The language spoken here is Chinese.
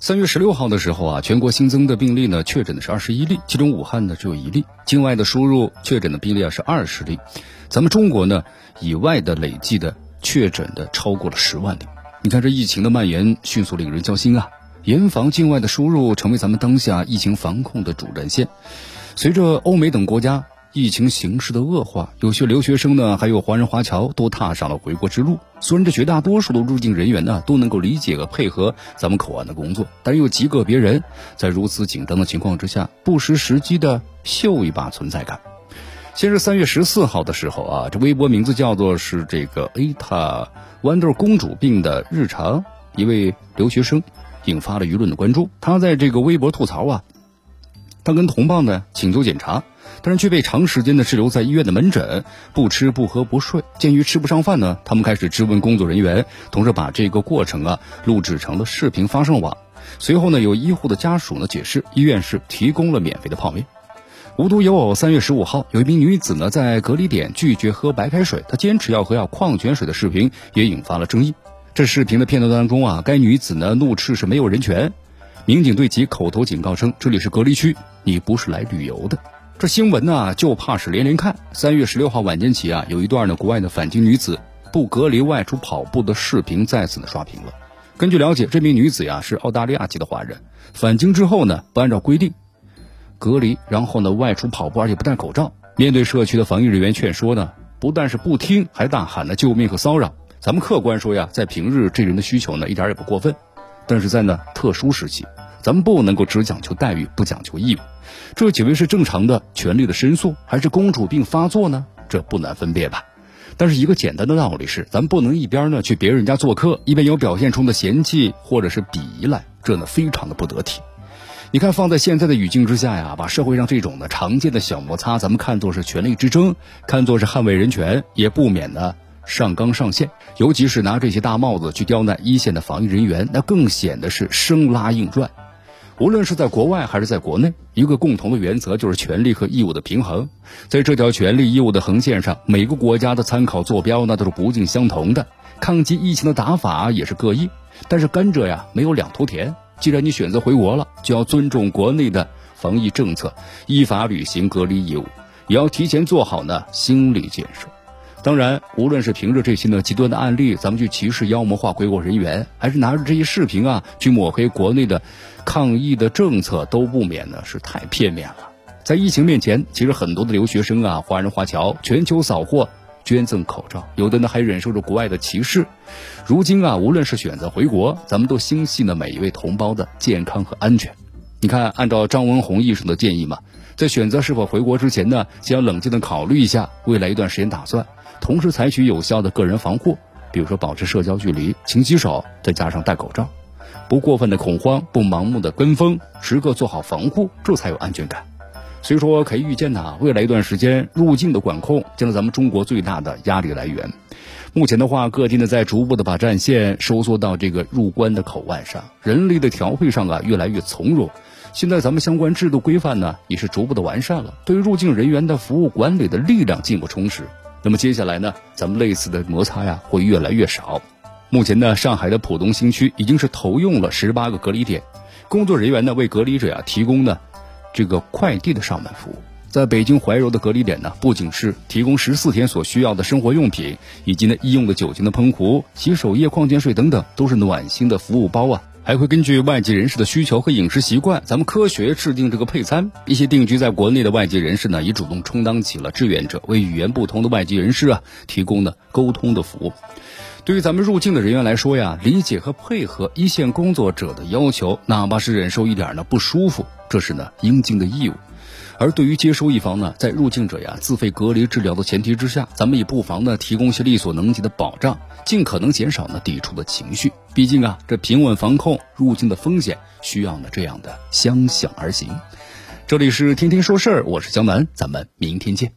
三月十六号的时候啊，全国新增的病例呢，确诊的是二十一例，其中武汉呢只有一例，境外的输入确诊的病例啊是二十例。咱们中国呢，以外的累计的确诊的超过了十万例。你看这疫情的蔓延迅速，令人焦心啊！严防境外的输入，成为咱们当下疫情防控的主战线。随着欧美等国家疫情形势的恶化，有些留学生呢，还有华人华侨都踏上了回国之路。虽然这绝大多数的入境人员呢，都能够理解和配合咱们口岸的工作，但有极个别人在如此紧张的情况之下，不失时机的秀一把存在感。先是三月十四号的时候啊，这微博名字叫做是这个 Eta Wonder 公主病的日常，一位留学生引发了舆论的关注。他在这个微博吐槽啊，他跟同伴呢请求检查，但是却被长时间的滞留在医院的门诊，不吃不喝不睡。鉴于吃不上饭呢，他们开始质问工作人员，同时把这个过程啊录制成了视频发上网。随后呢，有医护的家属呢解释，医院是提供了免费的泡面。无独有偶，三月十五号，有一名女子呢在隔离点拒绝喝白开水，她坚持要喝要矿泉水的视频也引发了争议。这视频的片段当中啊，该女子呢怒斥是没有人权，民警对其口头警告称这里是隔离区，你不是来旅游的。这新闻呢就怕是连连看。三月十六号晚间起啊，有一段呢国外的返京女子不隔离外出跑步的视频再次的刷屏了。根据了解，这名女子呀是澳大利亚籍的华人，返京之后呢不按照规定。隔离，然后呢外出跑步，而且不戴口罩。面对社区的防疫人员劝说呢，不但是不听，还大喊呢救命和骚扰。咱们客观说呀，在平日这人的需求呢一点也不过分，但是在呢特殊时期，咱们不能够只讲求待遇，不讲求义务。这几位是正常的权利的申诉，还是公主病发作呢？这不难分辨吧？但是一个简单的道理是，咱们不能一边呢去别人家做客，一边有表现出的嫌弃或者是鄙夷来，这呢非常的不得体。你看，放在现在的语境之下呀，把社会上这种呢常见的小摩擦，咱们看作是权力之争，看作是捍卫人权，也不免呢上纲上线。尤其是拿这些大帽子去刁难一线的防疫人员，那更显得是生拉硬拽。无论是在国外还是在国内，一个共同的原则就是权利和义务的平衡。在这条权利义务的横线上，每个国家的参考坐标那都是不尽相同的，抗击疫情的打法也是各异。但是甘蔗呀，没有两头甜。既然你选择回国了，就要尊重国内的防疫政策，依法履行隔离义务，也要提前做好呢心理建设。当然，无论是凭着这些呢极端的案例，咱们去歧视妖魔化回国人员，还是拿着这些视频啊去抹黑国内的抗疫的政策，都不免呢是太片面了。在疫情面前，其实很多的留学生啊、华人华侨全球扫货。捐赠口罩，有的呢还忍受着国外的歧视。如今啊，无论是选择回国，咱们都心系呢每一位同胞的健康和安全。你看，按照张文宏医生的建议嘛，在选择是否回国之前呢，先要冷静的考虑一下未来一段时间打算，同时采取有效的个人防护，比如说保持社交距离、勤洗手，再加上戴口罩，不过分的恐慌，不盲目的跟风，时刻做好防护，这才有安全感。所以说，可以预见呢，未来一段时间入境的管控将是咱们中国最大的压力来源。目前的话，各地呢在逐步的把战线收缩到这个入关的口岸上，人力的调配上啊越来越从容。现在咱们相关制度规范呢也是逐步的完善了，对于入境人员的服务管理的力量进一步充实。那么接下来呢，咱们类似的摩擦呀会越来越少。目前呢，上海的浦东新区已经是投用了十八个隔离点，工作人员呢为隔离者呀提供呢。这个快递的上门服务，在北京怀柔的隔离点呢，不仅是提供十四天所需要的生活用品，以及呢医用的酒精的喷壶、洗手液、矿泉水等等，都是暖心的服务包啊。还会根据外籍人士的需求和饮食习惯，咱们科学制定这个配餐。一些定居在国内的外籍人士呢，也主动充当起了志愿者，为语言不通的外籍人士啊提供了沟通的服务。对于咱们入境的人员来说呀，理解和配合一线工作者的要求，哪怕是忍受一点呢不舒服，这是呢应尽的义务。而对于接收一方呢，在入境者呀自费隔离治疗的前提之下，咱们也不妨呢提供些力所能及的保障，尽可能减少呢抵触的情绪。毕竟啊，这平稳防控入境的风险，需要呢这样的相向而行。这里是天天说事儿，我是江南，咱们明天见。